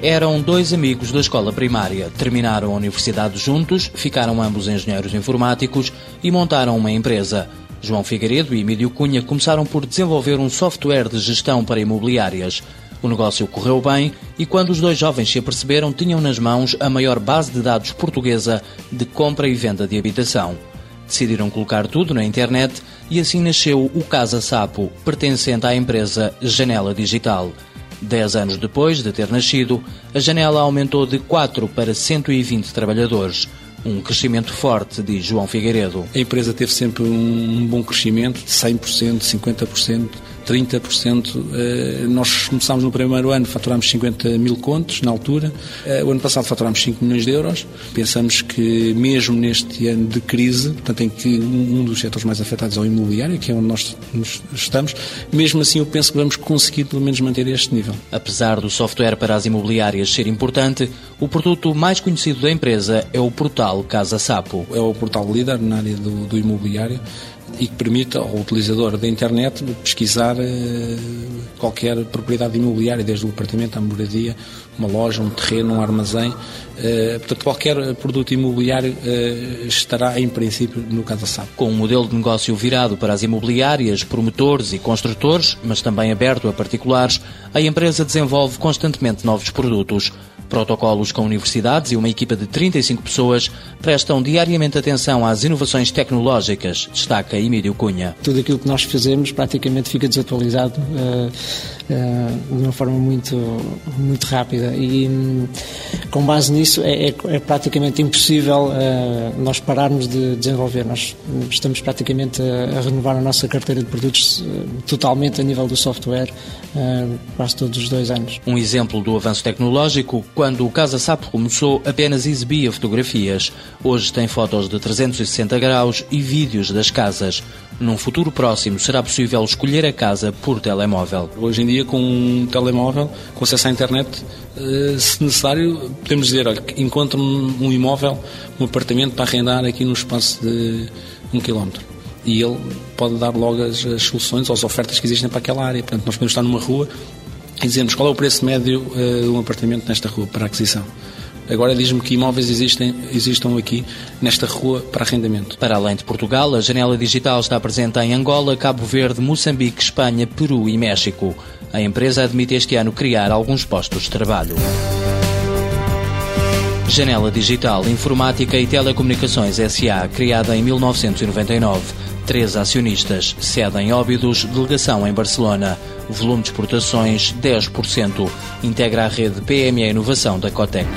Eram dois amigos da escola primária. Terminaram a universidade juntos, ficaram ambos engenheiros informáticos e montaram uma empresa. João Figueiredo e Emílio Cunha começaram por desenvolver um software de gestão para imobiliárias. O negócio correu bem e quando os dois jovens se aperceberam, tinham nas mãos a maior base de dados portuguesa de compra e venda de habitação. Decidiram colocar tudo na internet e assim nasceu o Casa Sapo, pertencente à empresa Janela Digital. Dez anos depois de ter nascido, a janela aumentou de 4 para 120 trabalhadores. Um crescimento forte, diz João Figueiredo. A empresa teve sempre um bom crescimento, de 100%, 50%, 30%. Eh, nós começámos no primeiro ano, faturámos 50 mil contos na altura. Eh, o ano passado faturámos 5 milhões de euros. Pensamos que mesmo neste ano de crise, portanto em que um dos setores mais afetados é o imobiliário, que é onde nós estamos, mesmo assim eu penso que vamos conseguir pelo menos manter este nível. Apesar do software para as imobiliárias ser importante, o produto mais conhecido da empresa é o portal Casa Sapo. É o portal líder na área do, do imobiliário e que permita ao utilizador da internet pesquisar eh, qualquer propriedade imobiliária, desde o apartamento à moradia, uma loja, um terreno, um armazém. Eh, portanto, qualquer produto imobiliário eh, estará, em princípio, no Casa SAP. Com um modelo de negócio virado para as imobiliárias, promotores e construtores, mas também aberto a particulares, a empresa desenvolve constantemente novos produtos. Protocolos com universidades e uma equipa de 35 pessoas prestam diariamente atenção às inovações tecnológicas, destaca Emílio Cunha. Tudo aquilo que nós fazemos praticamente fica desatualizado uh, uh, de uma forma muito, muito rápida e um, com base nisso é, é, é praticamente impossível uh, nós pararmos de desenvolver. Nós estamos praticamente a, a renovar a nossa carteira de produtos totalmente a nível do software quase todos os dois anos. Um exemplo do avanço tecnológico quando o Casa Sapo começou, apenas exibia fotografias. Hoje tem fotos de 360 graus e vídeos das casas. Num futuro próximo será possível escolher a casa por telemóvel. Hoje em dia, com um telemóvel, com acesso à internet, eh, se necessário, podemos dizer, olha, encontro um imóvel, um apartamento para arrendar aqui no espaço de um quilómetro e ele pode dar logo as, as, soluções as ofertas que existem para aquela área. Portanto, nós podemos estar numa rua e dizemos qual é o preço médio uh, de um apartamento nesta rua para aquisição. Agora diz-me que imóveis existem, existam aqui nesta rua para arrendamento. Para além de Portugal, a janela digital está presente em Angola, Cabo Verde, Moçambique, Espanha, Peru e México. A empresa admite este ano criar alguns postos de trabalho. Janela Digital, Informática e Telecomunicações SA, criada em 1999. Três acionistas, sede em Óbidos, delegação em Barcelona. Volume de exportações 10%. Integra a rede PME Inovação da Cotec.